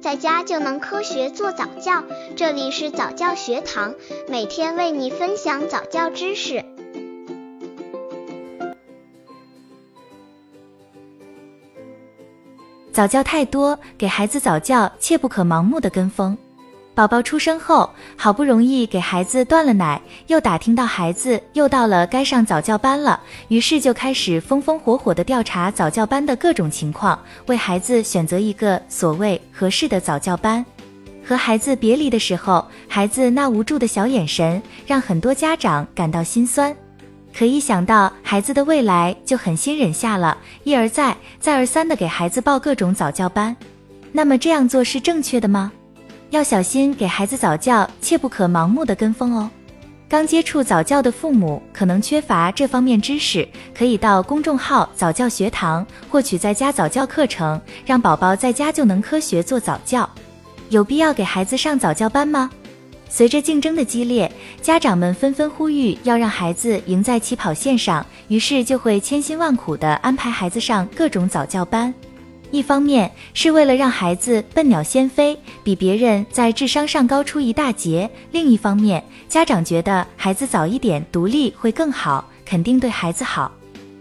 在家就能科学做早教。这里是早教学堂，每天为你分享早教知识。早教太多，给孩子早教切不可盲目的跟风。宝宝出生后，好不容易给孩子断了奶，又打听到孩子又到了该上早教班了，于是就开始风风火火的调查早教班的各种情况，为孩子选择一个所谓合适的早教班。和孩子别离的时候，孩子那无助的小眼神，让很多家长感到心酸。可一想到孩子的未来，就狠心忍下了，一而再、再而三的给孩子报各种早教班。那么这样做是正确的吗？要小心给孩子早教，切不可盲目的跟风哦。刚接触早教的父母可能缺乏这方面知识，可以到公众号早教学堂获取在家早教课程，让宝宝在家就能科学做早教。有必要给孩子上早教班吗？随着竞争的激烈，家长们纷纷呼吁要让孩子赢在起跑线上，于是就会千辛万苦地安排孩子上各种早教班。一方面是为了让孩子笨鸟先飞，比别人在智商上高出一大截；另一方面，家长觉得孩子早一点独立会更好，肯定对孩子好。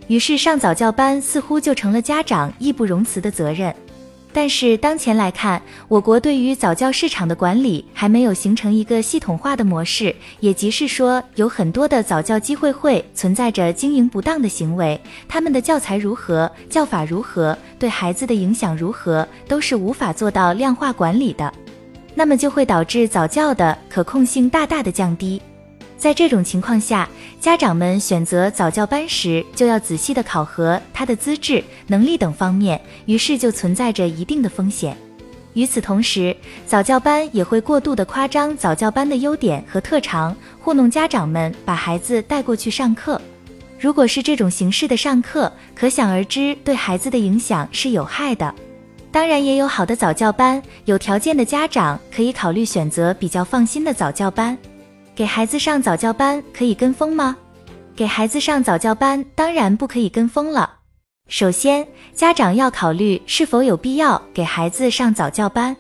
于是上早教班似乎就成了家长义不容辞的责任。但是当前来看，我国对于早教市场的管理还没有形成一个系统化的模式，也即是说，有很多的早教机会会存在着经营不当的行为，他们的教材如何，教法如何，对孩子的影响如何，都是无法做到量化管理的，那么就会导致早教的可控性大大的降低。在这种情况下，家长们选择早教班时，就要仔细的考核他的资质、能力等方面，于是就存在着一定的风险。与此同时，早教班也会过度的夸张早教班的优点和特长，糊弄家长们把孩子带过去上课。如果是这种形式的上课，可想而知对孩子的影响是有害的。当然，也有好的早教班，有条件的家长可以考虑选择比较放心的早教班。给孩子上早教班可以跟风吗？给孩子上早教班当然不可以跟风了。首先，家长要考虑是否有必要给孩子上早教班，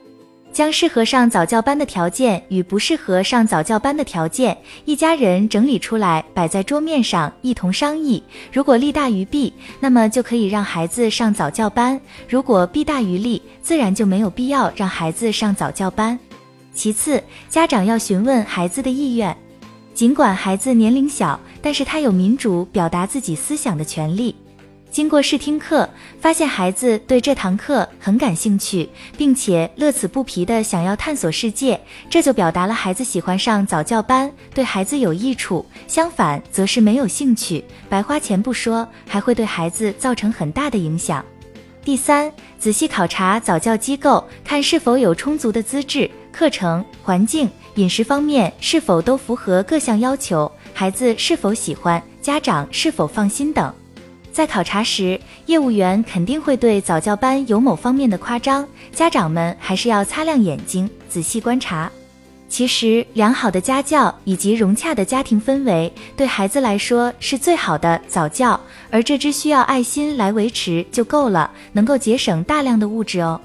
将适合上早教班的条件与不适合上早教班的条件，一家人整理出来摆在桌面上一同商议。如果利大于弊，那么就可以让孩子上早教班；如果弊大于利，自然就没有必要让孩子上早教班。其次，家长要询问孩子的意愿。尽管孩子年龄小，但是他有民主表达自己思想的权利。经过试听课，发现孩子对这堂课很感兴趣，并且乐此不疲的想要探索世界，这就表达了孩子喜欢上早教班，对孩子有益处。相反，则是没有兴趣，白花钱不说，还会对孩子造成很大的影响。第三，仔细考察早教机构，看是否有充足的资质。课程、环境、饮食方面是否都符合各项要求？孩子是否喜欢？家长是否放心等？在考察时，业务员肯定会对早教班有某方面的夸张，家长们还是要擦亮眼睛，仔细观察。其实，良好的家教以及融洽的家庭氛围，对孩子来说是最好的早教，而这只需要爱心来维持就够了，能够节省大量的物质哦。